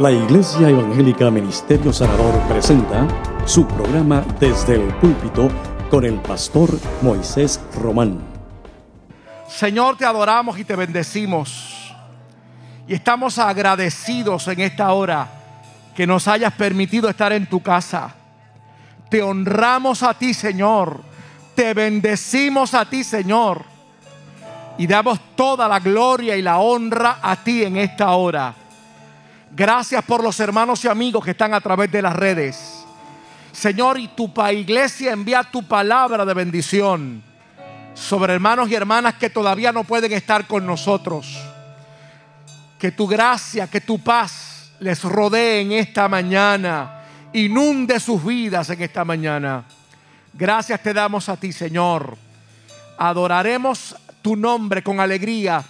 La Iglesia Evangélica Ministerio Sanador presenta su programa Desde el Púlpito con el pastor Moisés Román. Señor, te adoramos y te bendecimos. Y estamos agradecidos en esta hora que nos hayas permitido estar en tu casa. Te honramos a ti, Señor. Te bendecimos a ti, Señor. Y damos toda la gloria y la honra a ti en esta hora. Gracias por los hermanos y amigos que están a través de las redes. Señor, y tu iglesia envía tu palabra de bendición sobre hermanos y hermanas que todavía no pueden estar con nosotros. Que tu gracia, que tu paz les rodee en esta mañana. Inunde sus vidas en esta mañana. Gracias te damos a ti, Señor. Adoraremos tu nombre con alegría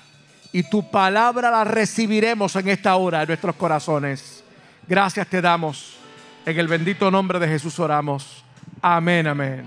y tu palabra la recibiremos en esta hora en nuestros corazones. Gracias te damos. En el bendito nombre de Jesús oramos. Amén, amén.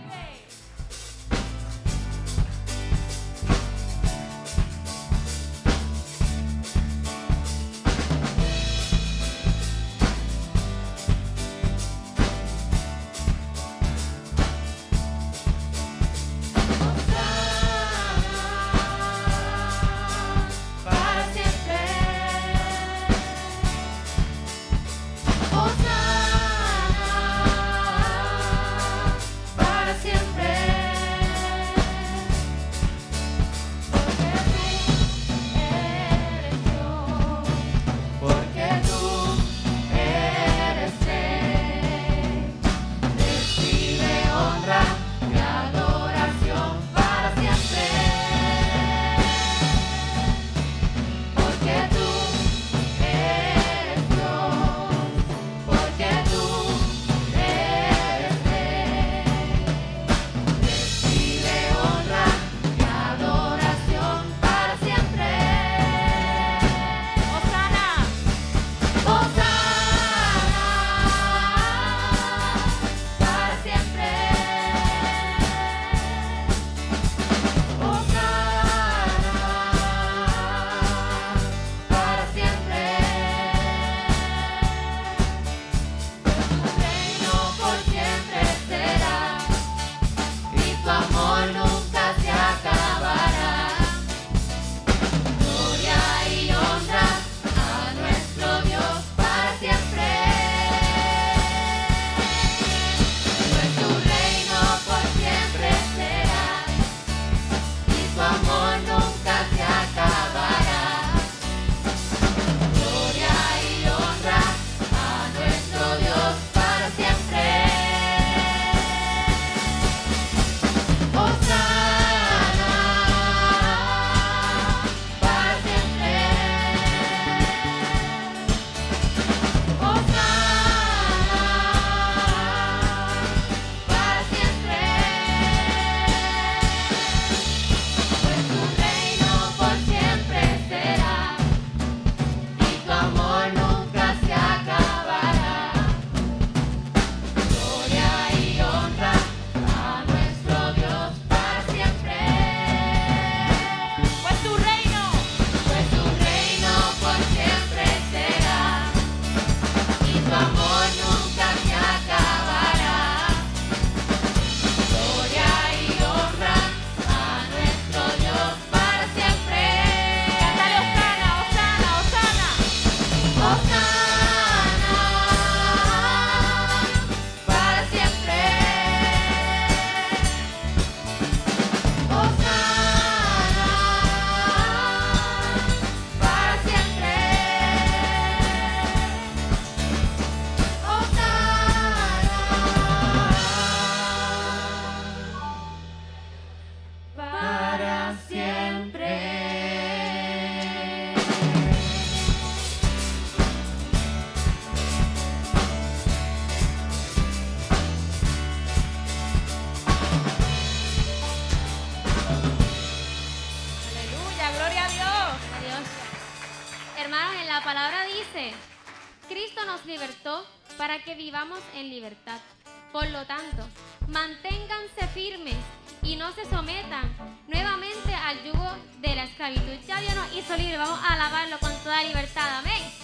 Que vivamos en libertad. Por lo tanto, manténganse firmes y no se sometan nuevamente al yugo de la esclavitud. Ya Dios nos hizo libre. Vamos a alabarlo con toda libertad. Amén.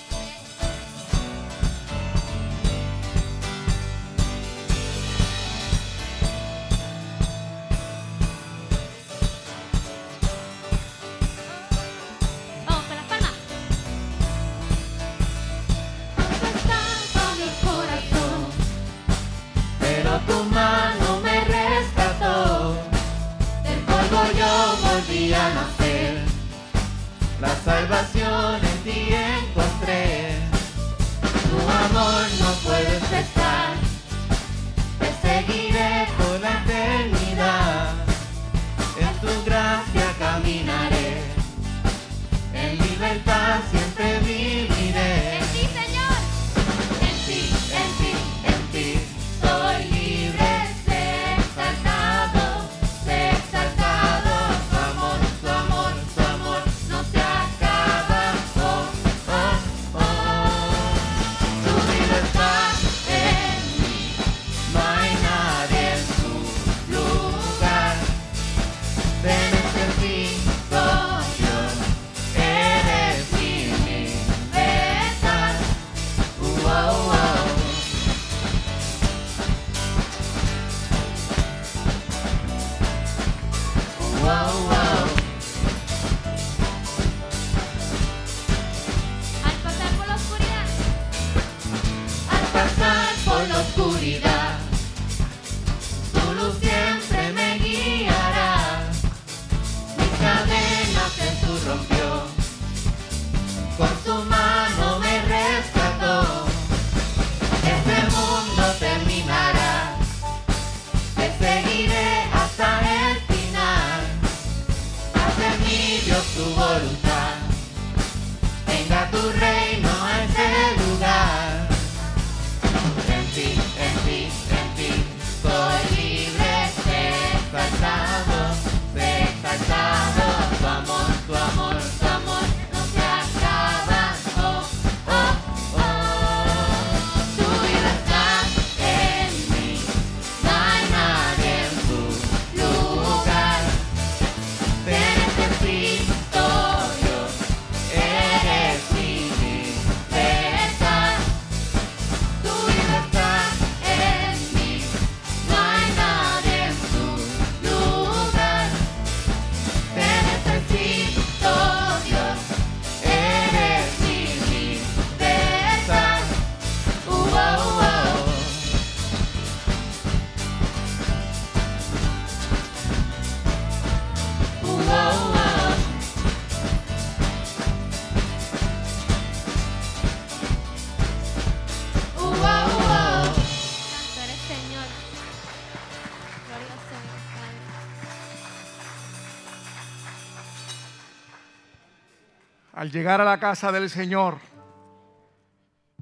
Llegar a la casa del Señor,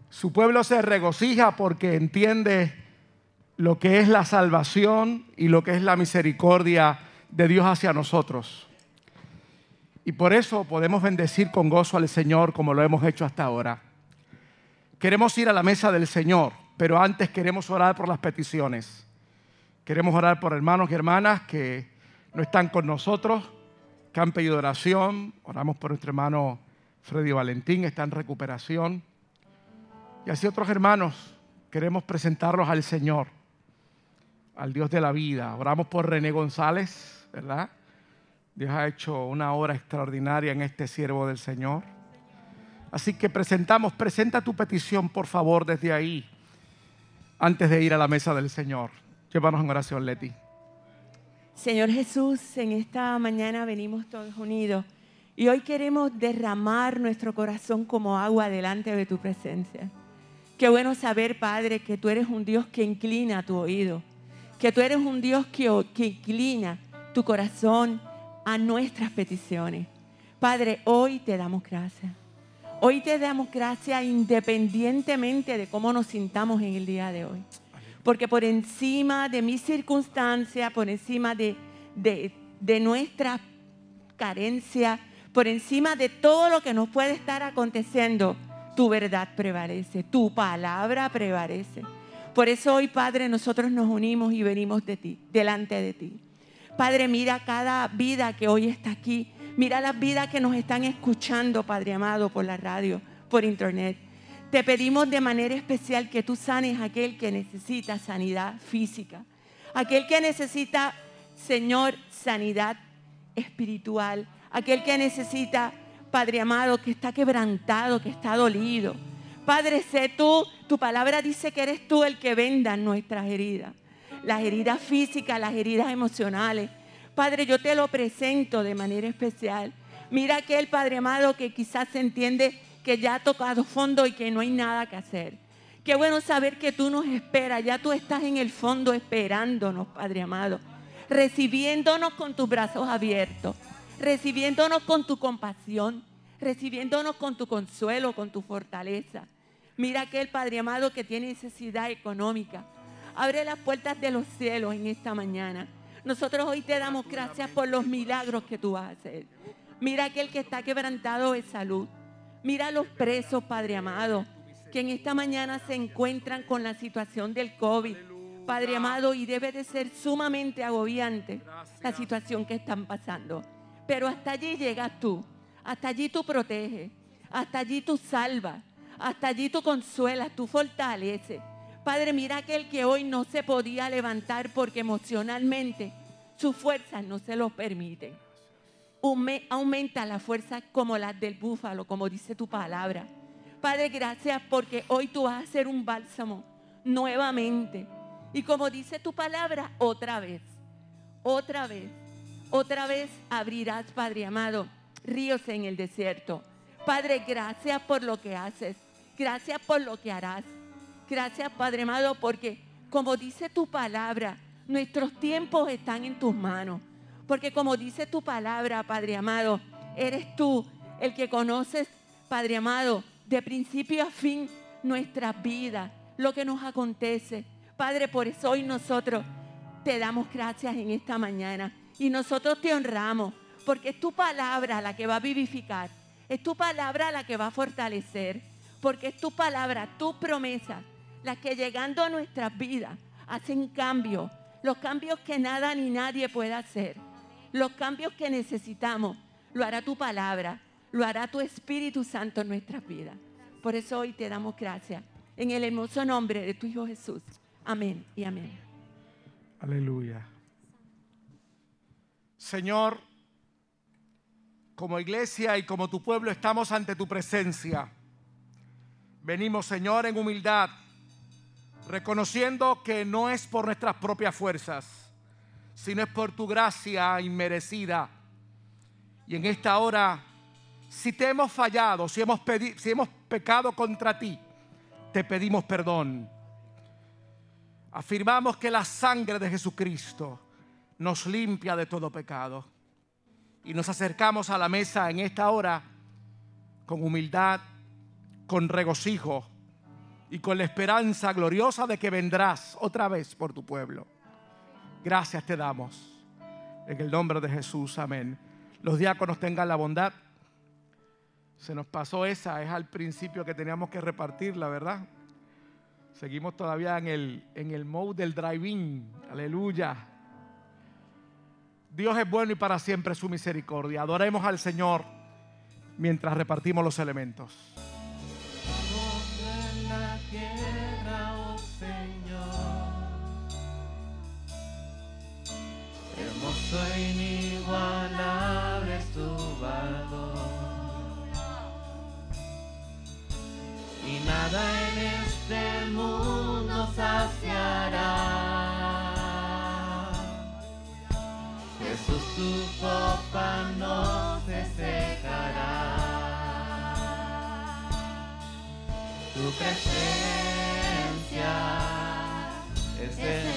su pueblo se regocija porque entiende lo que es la salvación y lo que es la misericordia de Dios hacia nosotros. Y por eso podemos bendecir con gozo al Señor como lo hemos hecho hasta ahora. Queremos ir a la mesa del Señor, pero antes queremos orar por las peticiones. Queremos orar por hermanos y hermanas que no están con nosotros, que han pedido oración. Oramos por nuestro hermano Freddy Valentín, está en recuperación. Y así otros hermanos, queremos presentarlos al Señor, al Dios de la vida. Oramos por René González, ¿verdad? Dios ha hecho una obra extraordinaria en este siervo del Señor. Así que presentamos, presenta tu petición, por favor, desde ahí, antes de ir a la mesa del Señor. Llévanos en oración, Leti. Señor Jesús, en esta mañana venimos todos unidos y hoy queremos derramar nuestro corazón como agua delante de tu presencia. Qué bueno saber, Padre, que tú eres un Dios que inclina tu oído, que tú eres un Dios que, inclina tu corazón a nuestras peticiones. Padre, hoy te damos gracias. Hoy te damos gracias independientemente de cómo nos sintamos en el día de hoy. Porque por encima de mis circunstancias, por encima de, de, de nuestra carencia, por encima de todo lo que nos puede estar aconteciendo, tu verdad prevalece, tu palabra prevalece. Por eso hoy, Padre, nosotros nos unimos y venimos de ti, delante de ti. Padre, mira cada vida que hoy está aquí. Mira las vidas que nos están escuchando, Padre amado, por la radio, por internet. Te pedimos de manera especial que tú sanes a aquel que necesita sanidad física, aquel que necesita, Señor, sanidad espiritual, aquel que necesita, Padre amado, que está quebrantado, que está dolido. Padre, sé tú, tu palabra dice que eres tú el que venda nuestras heridas. las heridas físicas, las heridas emocionales. Padre, yo te lo presento de manera especial. Mira aquel Padre amado que quizás se entiende que ya ha tocado fondo y que no hay nada que hacer. Qué bueno saber que tú nos esperas, ya tú estás en el fondo esperándonos, Padre amado, recibiéndonos con tus brazos abiertos, recibiéndonos con tu compasión, recibiéndonos con tu consuelo, con tu fortaleza. Mira aquel Padre amado que tiene necesidad económica. Abre las puertas de los cielos en esta mañana. Nosotros hoy te damos gracias por los milagros que tú vas a hacer. Mira aquel que está quebrantado de salud. Mira a los presos, Padre amado, que en esta mañana se encuentran con la situación del COVID. Padre amado, y debe de ser sumamente agobiante la situación que están pasando. Pero hasta allí llegas tú. Hasta allí tú proteges. Hasta allí tú salvas. Hasta allí tú consuelas, tú fortaleces. Padre, mira aquel que hoy no se podía levantar porque emocionalmente sus fuerzas no se lo permiten. Aume- Aumenta la fuerza como las del búfalo, como dice tu palabra. Padre, gracias porque hoy tú vas a hacer un bálsamo nuevamente. Y como dice tu palabra, otra vez, otra vez, otra vez abrirás, Padre amado, ríos en el desierto. Padre, gracias por lo que haces. Gracias por lo que harás. Gracias, Padre amado, porque como dice tu palabra, nuestros tiempos están en tus manos. Porque como dice tu palabra, Padre amado, eres tú el que conoces, Padre amado, de principio a fin nuestras vidas, lo que nos acontece. Padre, por eso hoy nosotros te damos gracias en esta mañana y nosotros te honramos, porque es tu palabra la que va a vivificar, es tu palabra la que va a fortalecer, porque es tu palabra, tu promesa, las que llegando a nuestras vidas hacen cambios, los cambios que nada ni nadie puede hacer, los cambios que necesitamos, lo hará tu palabra, lo hará tu Espíritu Santo en nuestras vidas. Por eso hoy te damos gracias, en el hermoso nombre de tu Hijo Jesús. Amén y amén. Aleluya. Señor, como iglesia y como tu pueblo estamos ante tu presencia. Venimos, Señor, en humildad, reconociendo que no es por nuestras propias fuerzas, sino es por tu gracia inmerecida. Y en esta hora, si te hemos fallado, si hemos, si hemos pecado contra ti, te pedimos perdón. Afirmamos que la sangre de Jesucristo nos limpia de todo pecado. Y nos acercamos a la mesa en esta hora con humildad, con regocijo y con la esperanza gloriosa de que vendrás otra vez por tu pueblo. Gracias te damos. En el nombre de Jesús, amén. Los diáconos tengan la bondad. Se nos pasó esa, es al principio que teníamos que repartirla, ¿verdad? Seguimos todavía en el, en el mode del drive-in. Aleluya. Dios es bueno y para siempre su misericordia. Adoremos al Señor mientras repartimos los elementos. Hermoso e inigualable es tu valor. Y nada en este mundo saciará. Jesús, tu copa no se secará. Tu presencia es el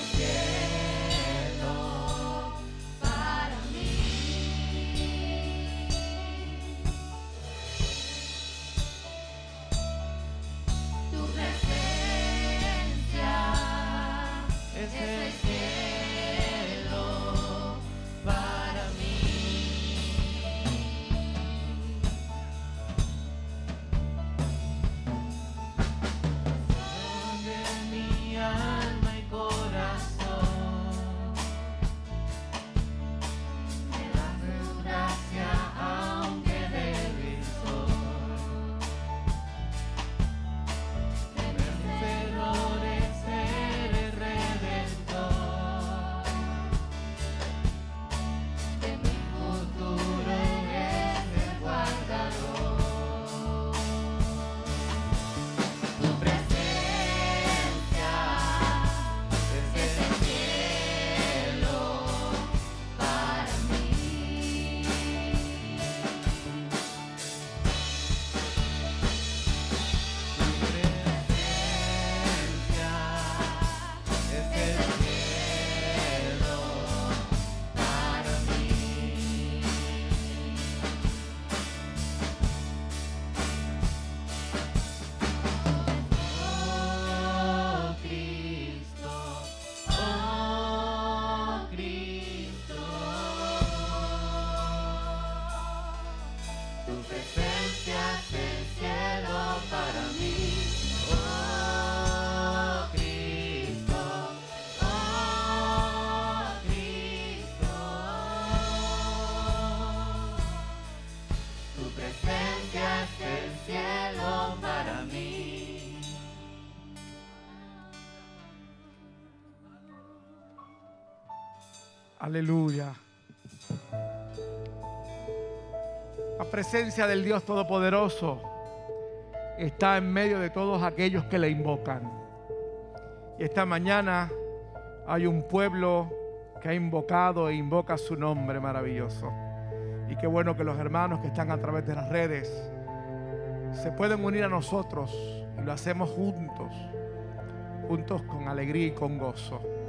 Aleluya. La presencia del Dios Todopoderoso está en medio de todos aquellos que le invocan. Y esta mañana hay un pueblo que ha invocado e invoca su nombre maravilloso. Y qué bueno que los hermanos que están a través de las redes se pueden unir a nosotros y lo hacemos juntos, juntos con alegría y con gozo.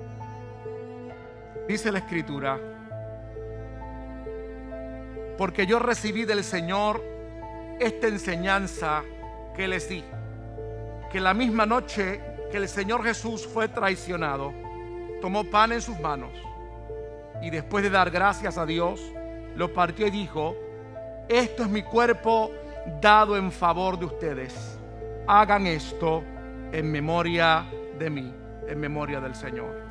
Dice la escritura, porque yo recibí del Señor esta enseñanza que les di, que la misma noche que el Señor Jesús fue traicionado, tomó pan en sus manos y después de dar gracias a Dios, lo partió y dijo, esto es mi cuerpo dado en favor de ustedes. Hagan esto en memoria de mí, en memoria del Señor.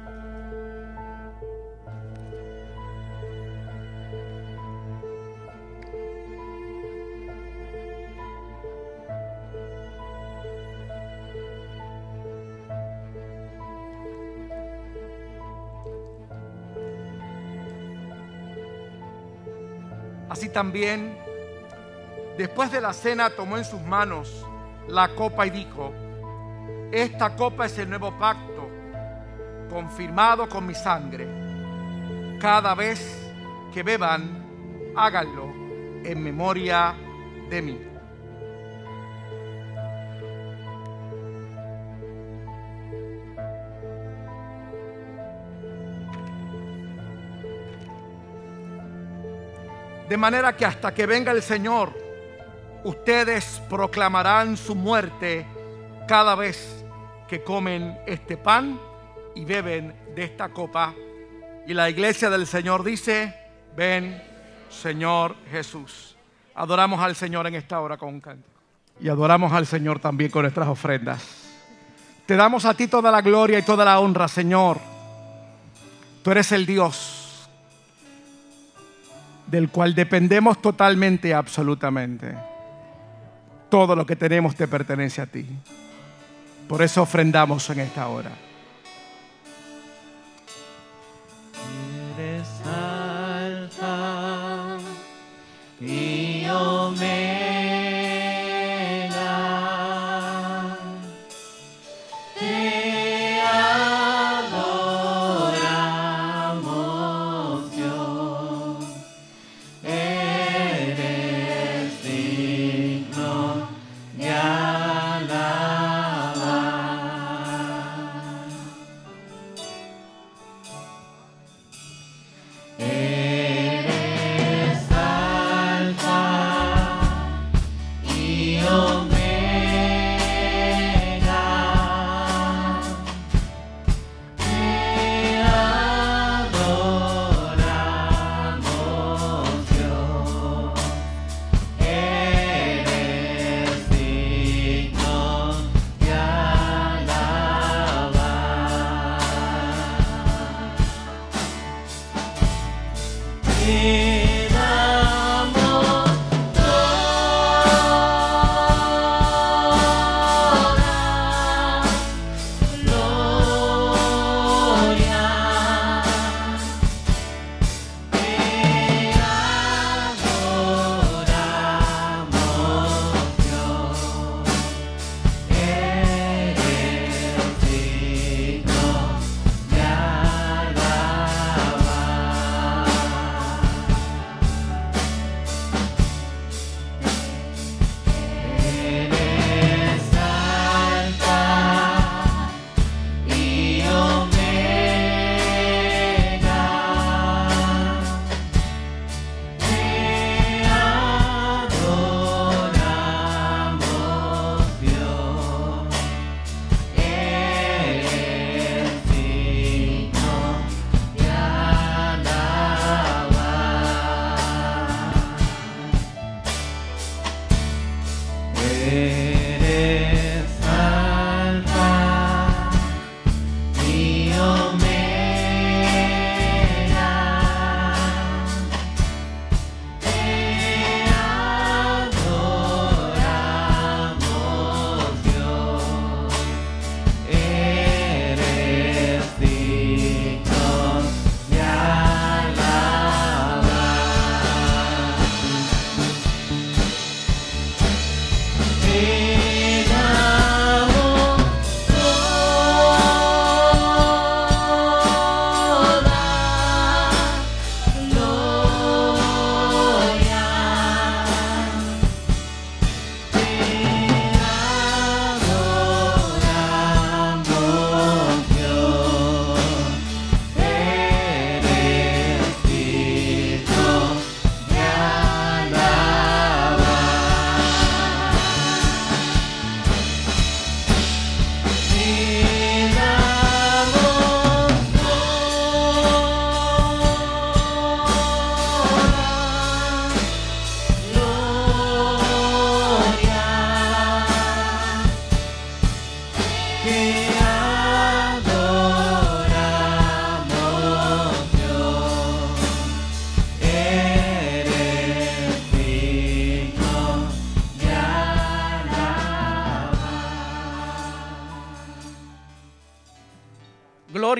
También, después de la cena, tomó en sus manos la copa y dijo, esta copa es el nuevo pacto, confirmado con mi sangre. Cada vez que beban, háganlo en memoria de mí. De manera que hasta que venga el Señor, ustedes proclamarán su muerte cada vez que comen este pan y beben de esta copa. Y la iglesia del Señor dice, ven Señor Jesús. Adoramos al Señor en esta hora con un canto. Y adoramos al Señor también con nuestras ofrendas. Te damos a ti toda la gloria y toda la honra, Señor. Tú eres el Dios del cual dependemos totalmente y absolutamente. Todo lo que tenemos te pertenece a ti. Por eso ofrendamos en esta hora. Y. Eres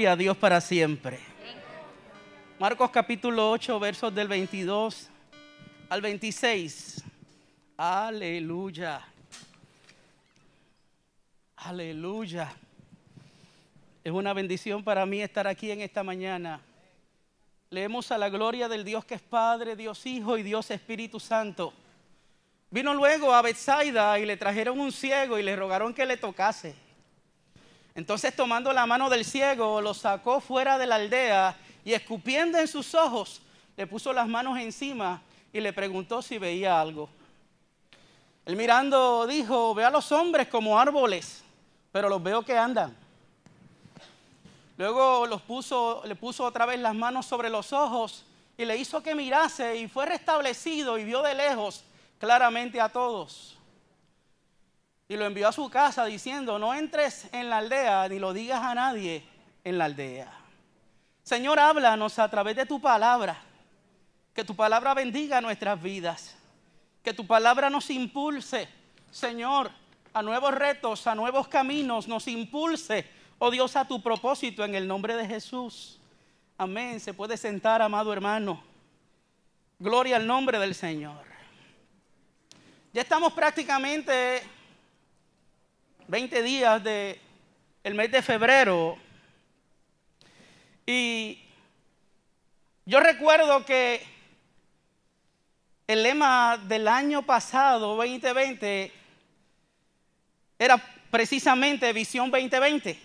A Dios para siempre. Marcos capítulo 8, versos del 22 al 26. Aleluya. Aleluya. Es una bendición para mí estar aquí en esta mañana. Leemos a la gloria del Dios que es Padre, Dios Hijo y Dios Espíritu Santo. Vino luego a Bethsaida y le trajeron un ciego y le rogaron que le tocase. Entonces tomando la mano del ciego, lo sacó fuera de la aldea y escupiendo en sus ojos, le puso las manos encima y le preguntó si veía algo. Él mirando dijo, ve a los hombres como árboles, pero los veo que andan. Luego le puso otra vez las manos sobre los ojos y le hizo que mirase y fue restablecido y vio de lejos claramente a todos. Y lo envió a su casa diciendo, no entres en la aldea ni lo digas a nadie en la aldea. Señor, háblanos a través de tu palabra. Que tu palabra bendiga nuestras vidas. Que tu palabra nos impulse, Señor, a nuevos retos, a nuevos caminos. Nos impulse, oh Dios, a tu propósito en el nombre de Jesús. Amén. Se puede sentar, amado hermano. Gloria al nombre del Señor. Ya estamos prácticamente 20 días del el mes de febrero. Y yo recuerdo que el lema del año pasado, 2020, era precisamente Visión 2020.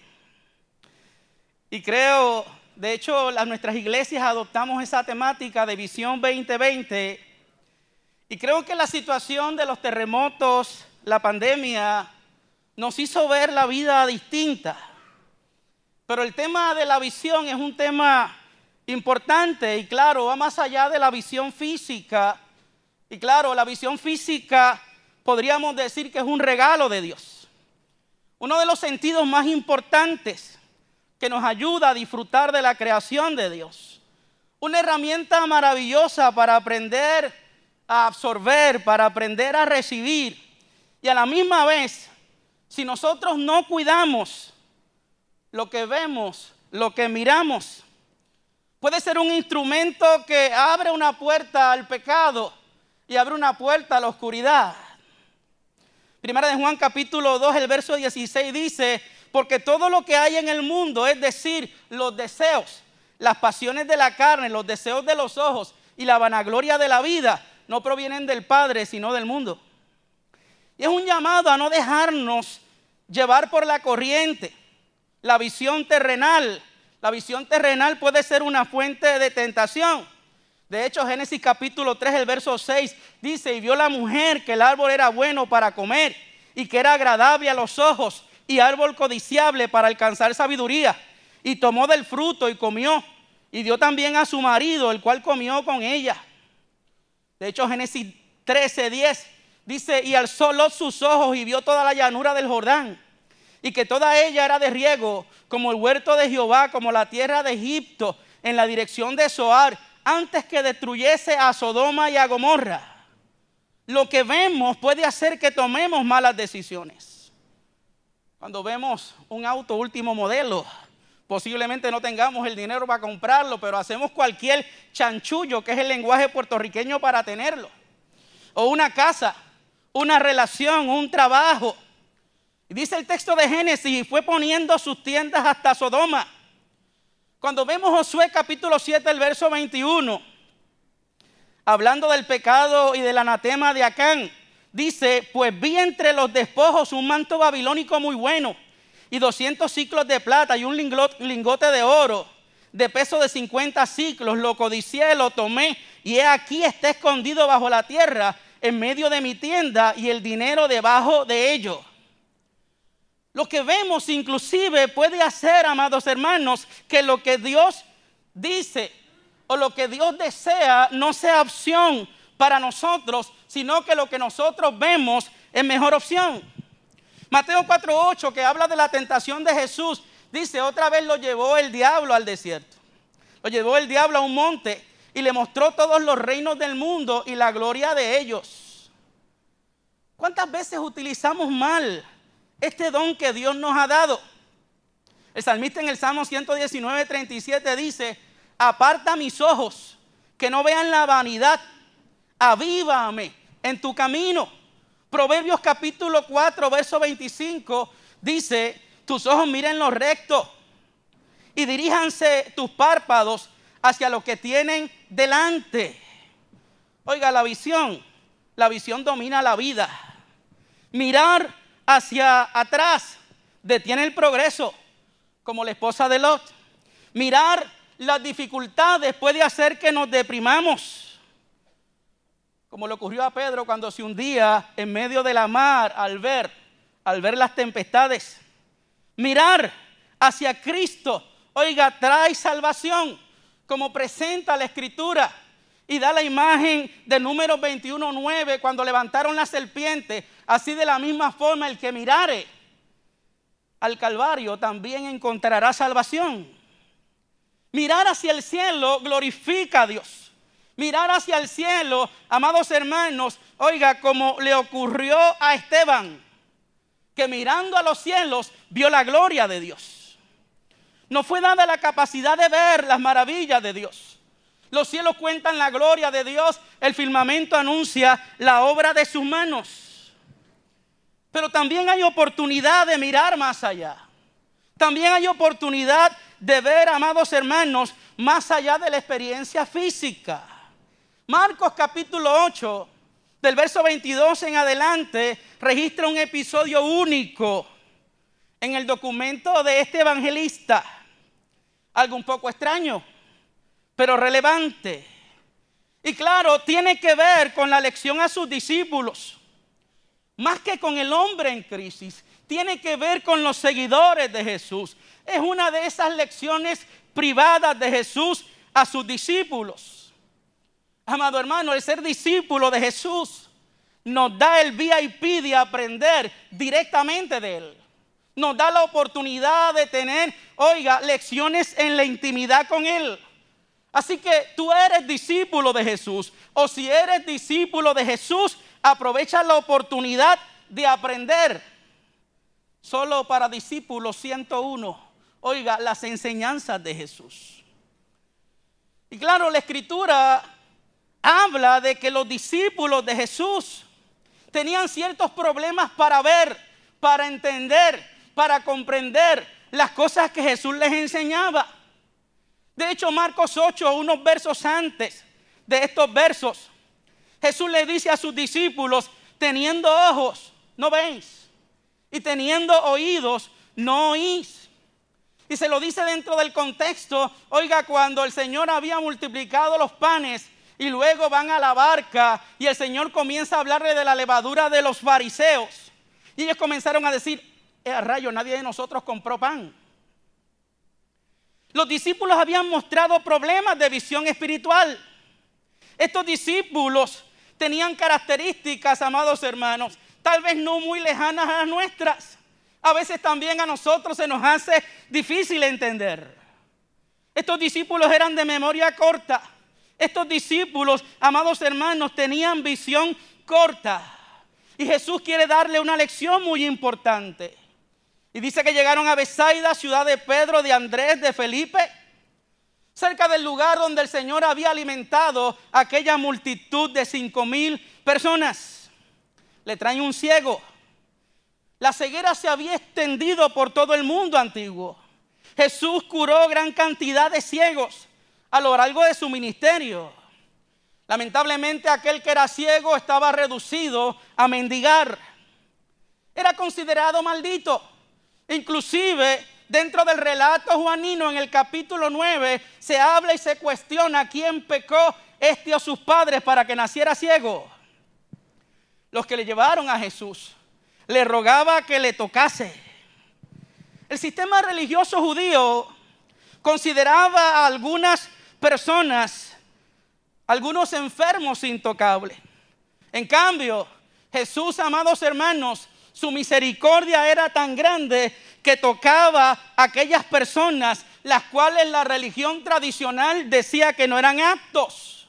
Y creo, de hecho, nuestras iglesias adoptamos esa temática de Visión 2020. Y creo que la situación de los terremotos, la pandemia, nos hizo ver la vida distinta. Pero el tema de la visión es un tema importante y claro, va más allá de la visión física. Y claro, la visión física podríamos decir que es un regalo de Dios. Uno de los sentidos más importantes que nos ayuda a disfrutar de la creación de Dios. Una herramienta maravillosa para aprender a absorber, para aprender a recibir. Y a la misma vez, si nosotros no cuidamos lo que vemos, lo que miramos, puede ser un instrumento que abre una puerta al pecado y abre una puerta a la oscuridad. Primera de Juan capítulo 2, el verso 16 dice, porque todo lo que hay en el mundo, es decir, los deseos, las pasiones de la carne, los deseos de los ojos y la vanagloria de la vida, no provienen del Padre, sino del mundo. Y es un llamado a no dejarnos llevar por la corriente, la visión terrenal. La visión terrenal puede ser una fuente de tentación. De hecho, Génesis capítulo 3, el verso 6 dice, y vio la mujer que el árbol era bueno para comer y que era agradable a los ojos y árbol codiciable para alcanzar sabiduría. Y tomó del fruto y comió y dio también a su marido, el cual comió con ella. De hecho, Génesis 13, 10 dice, y alzó Lot sus ojos y vio toda la llanura del Jordán, y que toda ella era de riego, como el huerto de Jehová, como la tierra de Egipto, en la dirección de Zoar, antes que destruyese a Sodoma y a Gomorra. Lo que vemos puede hacer que tomemos malas decisiones. Cuando vemos un auto último modelo, posiblemente no tengamos el dinero para comprarlo, pero hacemos cualquier chanchullo, que es el lenguaje puertorriqueño, para tenerlo. O una casa, una relación, un trabajo. Dice el texto de Génesis, y fue poniendo sus tiendas hasta Sodoma. Cuando vemos Josué capítulo 7, el verso 21, hablando del pecado y del anatema de Acán, dice, pues vi entre los despojos un manto babilónico muy bueno y 200 ciclos de plata y un lingote de oro de peso de 50 ciclos, lo codicié, lo tomé y he aquí está escondido bajo la tierra en medio de mi tienda y el dinero debajo de ello. Lo que vemos inclusive puede hacer, amados hermanos, que lo que Dios dice o lo que Dios desea no sea opción para nosotros, sino que lo que nosotros vemos es mejor opción. Mateo 4.8, que habla de la tentación de Jesús, dice, otra vez lo llevó el diablo al desierto. Lo llevó el diablo a un monte y le mostró todos los reinos del mundo y la gloria de ellos. ¿Cuántas veces utilizamos mal este don que Dios nos ha dado? El salmista en el Salmo 119, 37 dice, aparta mis ojos, que no vean la vanidad, avívame en tu camino. Proverbios capítulo 4, verso 25 dice, tus ojos miren lo recto y diríjanse tus párpados hacia lo que tienen delante. Oiga, la visión, la visión domina la vida. Mirar hacia atrás detiene el progreso, como la esposa de Lot. Mirar las dificultades puede hacer que nos deprimamos, como le ocurrió a Pedro cuando se hundía en medio de la mar al ver, al ver las tempestades. Mirar hacia Cristo, oiga, trae salvación, como presenta la Escritura y da la imagen de número 21.9 cuando levantaron la serpiente, así de la misma forma el que mirare al Calvario también encontrará salvación. Mirar hacia el cielo glorifica a Dios. Mirar hacia el cielo, amados hermanos, oiga, como le ocurrió a Esteban, que mirando a los cielos vio la gloria de Dios. No fue dada la capacidad de ver las maravillas de Dios. Los cielos cuentan la gloria de Dios, el firmamento anuncia la obra de sus manos. Pero también hay oportunidad de mirar más allá. También hay oportunidad de ver, amados hermanos, más allá de la experiencia física. Marcos capítulo 8, del verso 22 en adelante, registra un episodio único en el documento de este evangelista. Algo un poco extraño, pero relevante. Y claro, tiene que ver con la lección a sus discípulos. Más que con el hombre en crisis, tiene que ver con los seguidores de Jesús. Es una de esas lecciones privadas de Jesús a sus discípulos. Amado hermano, el ser discípulo de Jesús nos da el VIP de aprender directamente de Él. Nos da la oportunidad de tener, oiga, lecciones en la intimidad con Él. Así que tú eres discípulo de Jesús. O si eres discípulo de Jesús, aprovecha la oportunidad de aprender. Solo para discípulos 101, oiga, las enseñanzas de Jesús. Y claro, la escritura habla de que los discípulos de Jesús tenían ciertos problemas para ver, para entender, para comprender las cosas que Jesús les enseñaba. De hecho, Marcos 8, unos versos antes de estos versos, Jesús le dice a sus discípulos, teniendo ojos, no veis, y teniendo oídos, no oís. Y se lo dice dentro del contexto, oiga, cuando el Señor había multiplicado los panes y luego van a la barca y el Señor comienza a hablarle de la levadura de los fariseos. Y ellos comenzaron a decir, a rayo, nadie de nosotros compró pan. Los discípulos habían mostrado problemas de visión espiritual. Estos discípulos tenían características, amados hermanos, tal vez no muy lejanas a las nuestras. A veces también a nosotros se nos hace difícil entender. Estos discípulos eran de memoria corta. Estos discípulos, amados hermanos, tenían visión corta. Y Jesús quiere darle una lección muy importante. Y dice que llegaron a Besaida, ciudad de Pedro, de Andrés, de Felipe, cerca del lugar donde el Señor había alimentado a aquella multitud de cinco mil personas. Le traen un ciego. La ceguera se había extendido por todo el mundo antiguo. Jesús curó gran cantidad de ciegos a lo largo de su ministerio. Lamentablemente aquel que era ciego estaba reducido a mendigar. Era considerado maldito. Inclusive dentro del relato juanino en el capítulo 9 se habla y se cuestiona quién pecó este o sus padres para que naciera ciego. Los que le llevaron a Jesús le rogaba que le tocase. El sistema religioso judío consideraba a algunas personas, algunos enfermos intocables. En cambio, Jesús, amados hermanos, Su misericordia era tan grande que tocaba a aquellas personas las cuales la religión tradicional decía que no eran aptos.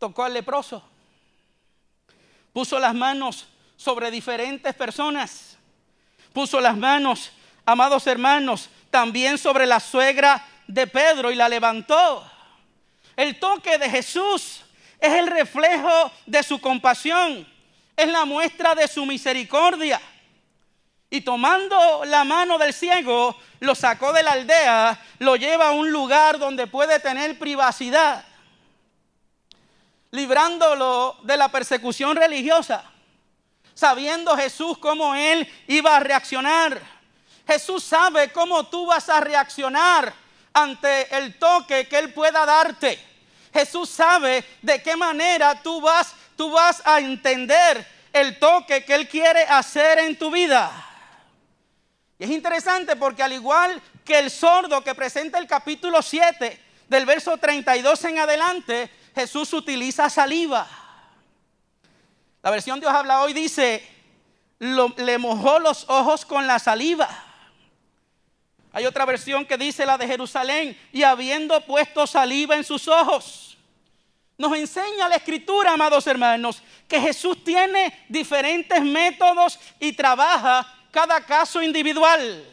Tocó al leproso. Puso las manos sobre diferentes personas. Puso las manos, amados hermanos, también sobre la suegra de Pedro y la levantó. El toque de Jesús es el reflejo de su compasión, es la muestra de su misericordia. Y tomando la mano del ciego, lo sacó de la aldea, lo lleva a un lugar donde puede tener privacidad, librándolo de la persecución religiosa, sabiendo Jesús cómo él iba a reaccionar. Jesús sabe cómo tú vas a reaccionar ante el toque que Él pueda darte. Jesús sabe de qué manera tú vas, tú vas a entender el toque que Él quiere hacer en tu vida. Y es interesante porque al igual que el sordo que presenta el capítulo 7, del verso 32 en adelante, Jesús utiliza saliva. La versión Dios habla hoy dice, le mojó los ojos con la saliva. Hay otra versión que dice la de Jerusalén, y habiendo puesto saliva en sus ojos. Nos enseña la escritura, amados hermanos, que Jesús tiene diferentes métodos y trabaja cada caso individual.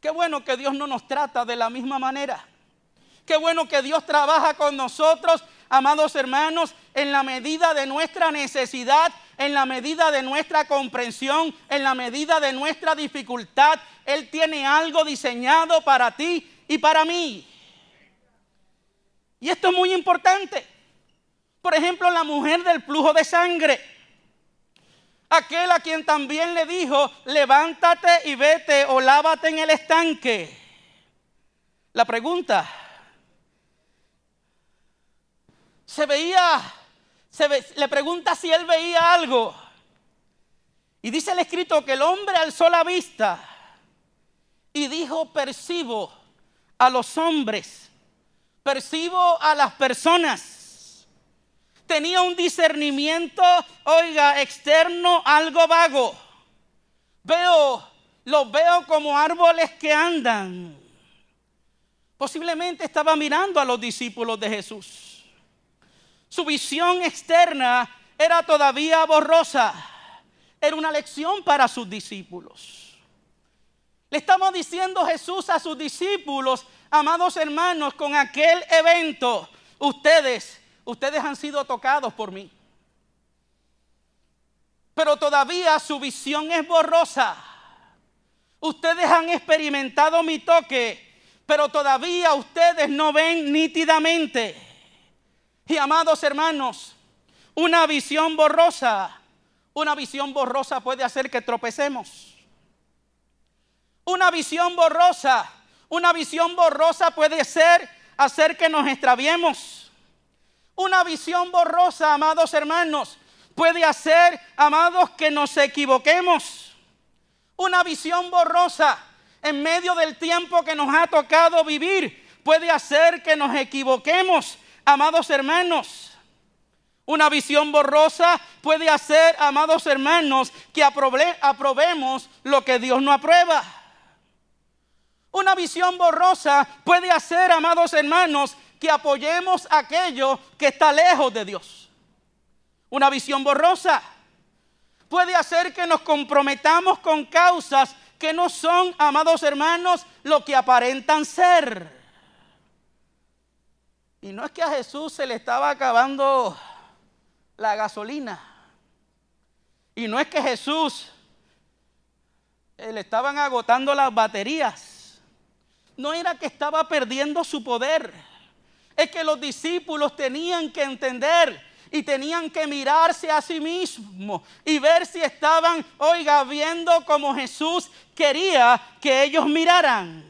Qué bueno que Dios no nos trata de la misma manera. Qué bueno que Dios trabaja con nosotros, amados hermanos, en la medida de nuestra necesidad, en la medida de nuestra comprensión, en la medida de nuestra dificultad. Él tiene algo diseñado para ti y para mí. Y esto es muy importante. Por ejemplo, la mujer del flujo de sangre. Aquel a quien también le dijo, levántate y vete o lávate en el estanque. La pregunta, se veía, se le pregunta si él veía algo. Y dice el escrito que el hombre alzó la vista y dijo, percibo a los hombres, percibo a las personas. Tenía un discernimiento, oiga, externo, algo vago. Veo, los veo como árboles que andan. Posiblemente estaba mirando a los discípulos de Jesús. Su visión externa era todavía borrosa. Era una lección para sus discípulos. Le estamos diciendo Jesús a sus discípulos, amados hermanos, con aquel evento, ustedes, ustedes han sido tocados por mí. Pero todavía su visión es borrosa. Ustedes han experimentado mi toque, pero todavía ustedes no ven nítidamente. Y amados hermanos, una visión borrosa, una visión borrosa puede hacer que tropecemos. Una visión borrosa, una visión borrosa puede ser hacer que nos extraviemos. Una visión borrosa, amados hermanos, puede hacer, amados, que nos equivoquemos. Una visión borrosa en medio del tiempo que nos ha tocado vivir puede hacer que nos equivoquemos, amados hermanos. Una visión borrosa puede hacer, amados hermanos, que aprobe- aprobemos lo que Dios no aprueba. Una visión borrosa puede hacer, amados hermanos, que apoyemos aquello que está lejos de Dios. Una visión borrosa puede hacer que nos comprometamos con causas que no son, amados hermanos, lo que aparentan ser. Y no es que a Jesús se le estaba acabando la gasolina. Y no es que Jesús eh, le estaban agotando las baterías. No era que estaba perdiendo su poder. Es que los discípulos tenían que entender y tenían que mirarse a sí mismos y ver si estaban, oiga, viendo como Jesús quería que ellos miraran.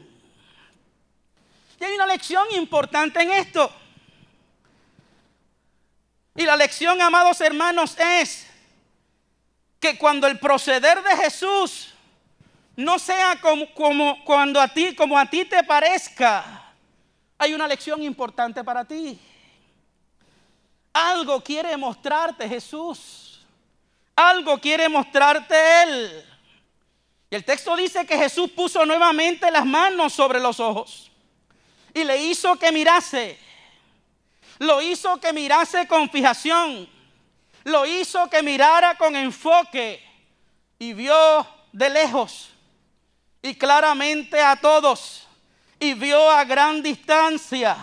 Y hay una lección importante en esto. Y la lección, amados hermanos, es que cuando el proceder de Jesús no sea como, cuando a ti, como a ti te parezca, hay una lección importante para ti. Algo quiere mostrarte Jesús. Algo quiere mostrarte Él. Y el texto dice que Jesús puso nuevamente las manos sobre los ojos y le hizo que mirase. Lo hizo que mirase con fijación. Lo hizo que mirara con enfoque y vio de lejos y claramente a todos y vio a gran distancia.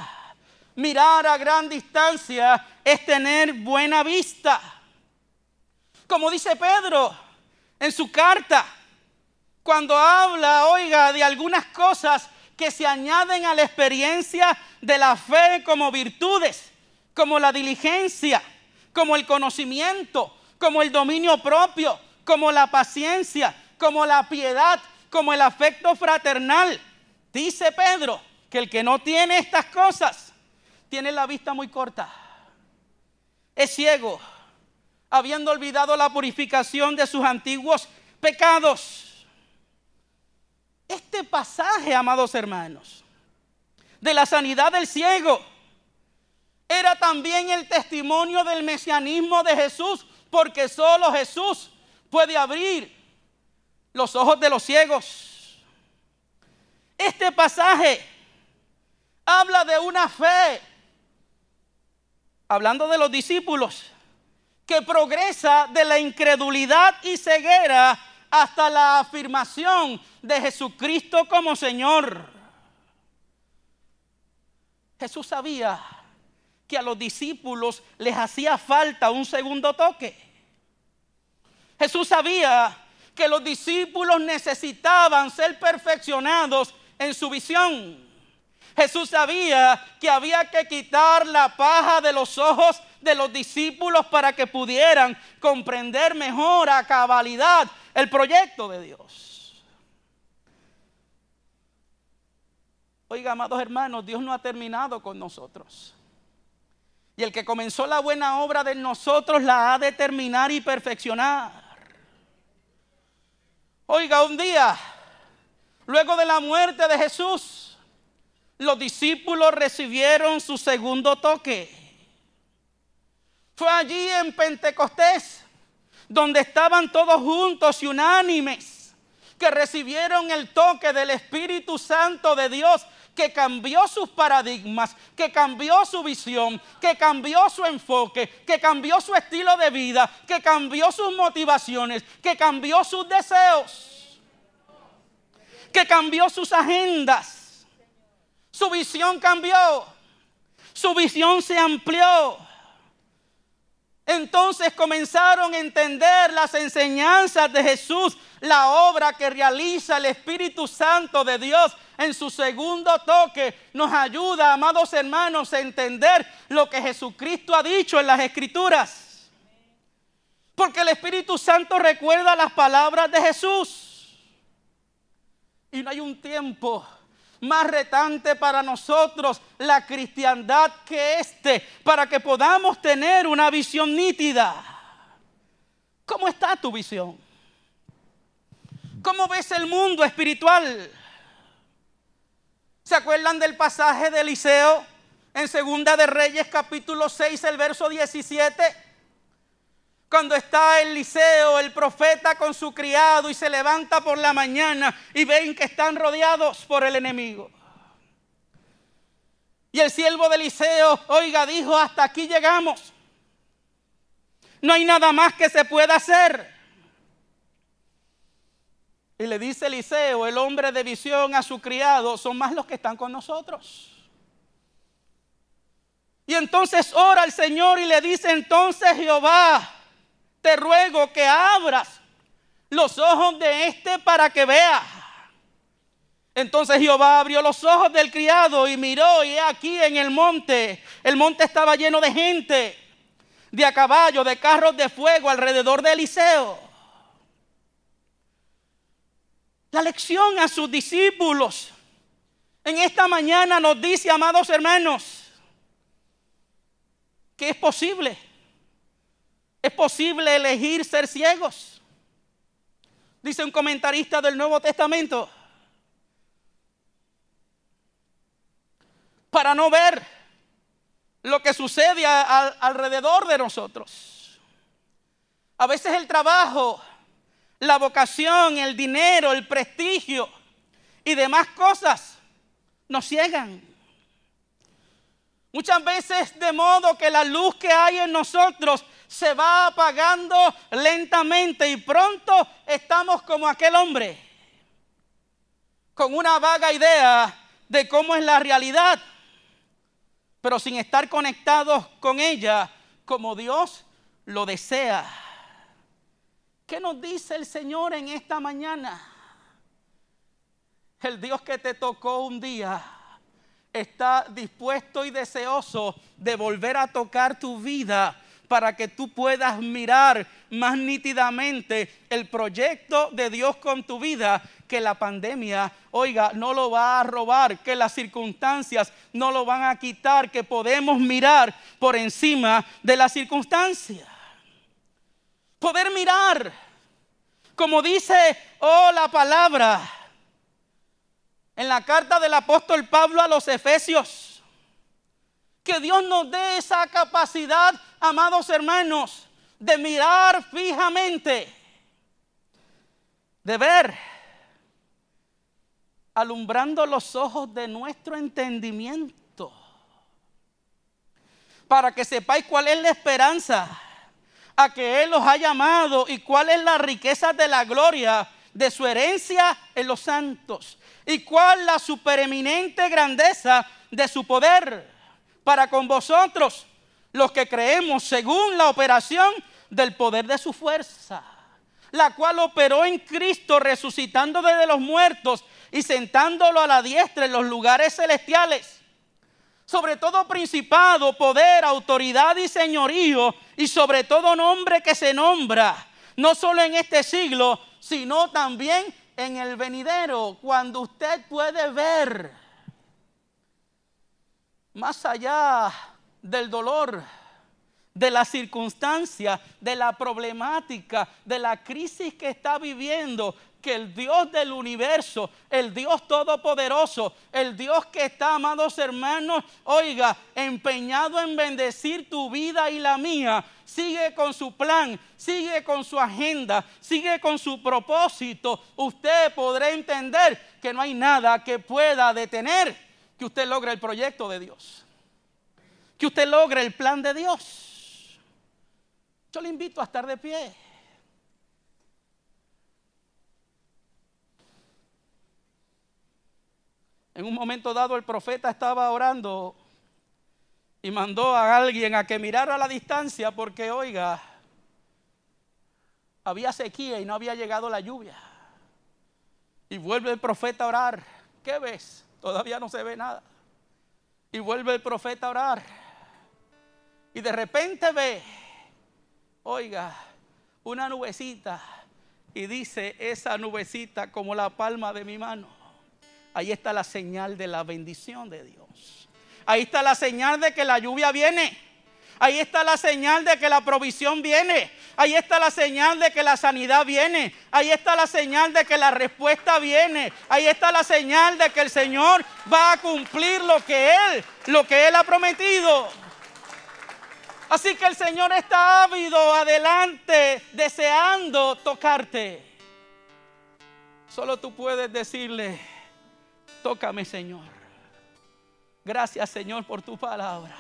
Mirar a gran distancia es tener buena vista. Como dice Pedro en su carta, cuando habla, oiga, de algunas cosas que se añaden a la experiencia de la fe como virtudes, como la diligencia, como el conocimiento, como el dominio propio, como la paciencia, como la piedad, como el afecto fraternal. Dice Pedro que el que no tiene estas cosas tiene la vista muy corta. Es ciego, habiendo olvidado la purificación de sus antiguos pecados. Este pasaje, amados hermanos, de la sanidad del ciego, era también el testimonio del mesianismo de Jesús, porque solo Jesús puede abrir los ojos de los ciegos. Este pasaje habla de una fe, hablando de los discípulos, que progresa de la incredulidad y ceguera hasta la afirmación de Jesucristo como Señor. Jesús sabía que a los discípulos les hacía falta un segundo toque. Jesús sabía que los discípulos necesitaban ser perfeccionados en su visión. Jesús sabía que había que quitar la paja de los ojos de los discípulos para que pudieran comprender mejor a cabalidad el proyecto de Dios. Oiga, amados hermanos, Dios no ha terminado con nosotros. Y el que comenzó la buena obra de nosotros la ha de terminar y perfeccionar. Oiga, un día, luego de la muerte de Jesús, los discípulos recibieron su segundo toque. Fue allí en Pentecostés donde estaban todos juntos y unánimes, que recibieron el toque del Espíritu Santo de Dios, que cambió sus paradigmas, que cambió su visión, que cambió su enfoque, que cambió su estilo de vida, que cambió sus motivaciones, que cambió sus deseos, que cambió sus agendas. Su visión cambió, su visión se amplió. Entonces comenzaron a entender las enseñanzas de Jesús, la obra que realiza el Espíritu Santo de Dios en su segundo toque. Nos ayuda, amados hermanos, a entender lo que Jesucristo ha dicho en las Escrituras. Porque el Espíritu Santo recuerda las palabras de Jesús. Y no hay un tiempo más retante para nosotros la cristiandad que este, para que podamos tener una visión nítida. ¿Cómo está tu visión? ¿Cómo ves el mundo espiritual? ¿Se acuerdan del pasaje de Eliseo en Segunda de Reyes capítulo 6, el verso 17? Cuando está Eliseo, el profeta, con su criado y se levanta por la mañana y ven que están rodeados por el enemigo. Y el siervo de Eliseo, oiga, dijo, hasta aquí llegamos. No hay nada más que se pueda hacer. Y le dice Eliseo, el hombre de visión a su criado, son más los que están con nosotros. Y entonces ora al Señor y le dice, entonces Jehová, te ruego que abras los ojos de este para que vea. Entonces Jehová abrió los ojos del criado y miró y aquí en el monte, el monte estaba lleno de gente, de a caballo, de carros de fuego alrededor de Eliseo. La lección a sus discípulos en esta mañana nos dice, amados hermanos, que es posible es posible elegir ser ciegos. Dice un comentarista del Nuevo Testamento. Para no ver lo que sucede alrededor de nosotros. A veces el trabajo, la vocación, el dinero, el prestigio y demás cosas nos ciegan. Muchas veces de modo que la luz que hay en nosotros se va apagando lentamente y pronto estamos como aquel hombre, con una vaga idea de cómo es la realidad, pero sin estar conectados con ella como Dios lo desea. ¿Qué nos dice el Señor en esta mañana? El Dios que te tocó un día está dispuesto y deseoso de volver a tocar tu vida para que tú puedas mirar más nítidamente el proyecto de Dios con tu vida, que la pandemia, oiga, no lo va a robar, que las circunstancias no lo van a quitar, que podemos mirar por encima de las circunstancias. Poder mirar, como dice, oh, la palabra, en la carta del apóstol Pablo a los Efesios. Que Dios nos dé esa capacidad, amados hermanos, de mirar fijamente, de ver, alumbrando los ojos de nuestro entendimiento, para que sepáis cuál es la esperanza a que Él los ha llamado y cuál es la riqueza de la gloria de su herencia en los santos y cuál la supereminente grandeza de su poder para con vosotros, los que creemos según la operación del poder de su fuerza, la cual operó en Cristo resucitando desde los muertos y sentándolo a la diestra en los lugares celestiales. Sobre todo principado, poder, autoridad y señorío, y sobre todo nombre que se nombra, no solo en este siglo, sino también en el venidero, cuando usted puede ver más allá del dolor, de la circunstancia, de la problemática, de la crisis que está viviendo, que el Dios del universo, el Dios todopoderoso, el Dios que está, amados hermanos, oiga, empeñado en bendecir tu vida y la mía, sigue con su plan, sigue con su agenda, sigue con su propósito, usted podrá entender que no hay nada que pueda detener que usted logre el proyecto de Dios, que usted logre el plan de Dios. Yo le invito a estar de pie. En un momento dado el profeta estaba orando y mandó a alguien a que mirara a la distancia porque, oiga, había sequía y no había llegado la lluvia. Y vuelve el profeta a orar. ¿Qué ves? Todavía no se ve nada. Y vuelve el profeta a orar. Y de repente ve, oiga, una nubecita. Y dice esa nubecita como la palma de mi mano. Ahí está la señal de la bendición de Dios. Ahí está la señal de que la lluvia viene. Ahí está la señal de que la provisión viene. Ahí está la señal de que la sanidad viene. Ahí está la señal de que la respuesta viene. Ahí está la señal de que el Señor va a cumplir lo que Él, lo que Él ha prometido. Así que el Señor está ávido adelante, deseando tocarte. Solo tú puedes decirle, tócame Señor. Gracias Señor por tu palabra.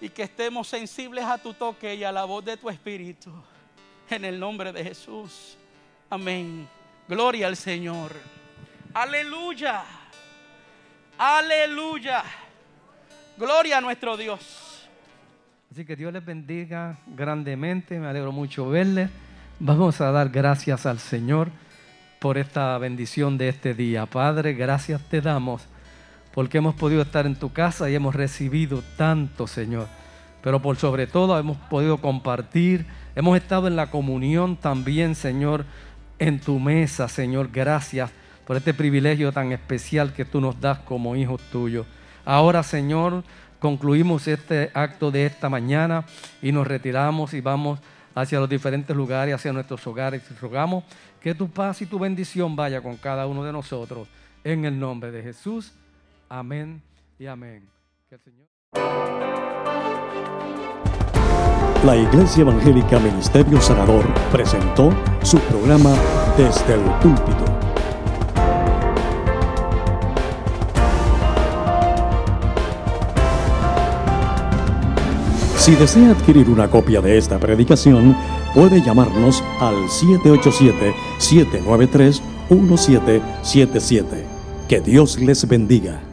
Y que estemos sensibles a tu toque y a la voz de tu Espíritu. En el nombre de Jesús. Amén. Gloria al Señor. Aleluya. Aleluya. Gloria a nuestro Dios. Así que Dios les bendiga grandemente. Me alegro mucho verles. Vamos a dar gracias al Señor por esta bendición de este día. Padre, gracias te damos porque hemos podido estar en tu casa y hemos recibido tanto, Señor. Pero por sobre todo hemos podido compartir, hemos estado en la comunión también, Señor, en tu mesa, Señor. Gracias por este privilegio tan especial que tú nos das como hijos tuyos. Ahora, Señor, concluimos este acto de esta mañana y nos retiramos y vamos hacia los diferentes lugares, hacia nuestros hogares. Y rogamos que tu paz y tu bendición vaya con cada uno de nosotros. En el nombre de Jesús. Amén y amén. La Iglesia Evangélica Ministerio Sanador presentó su programa Desde el Púlpito. Si desea adquirir una copia de esta predicación, puede llamarnos al 787-793-1777. Que Dios les bendiga.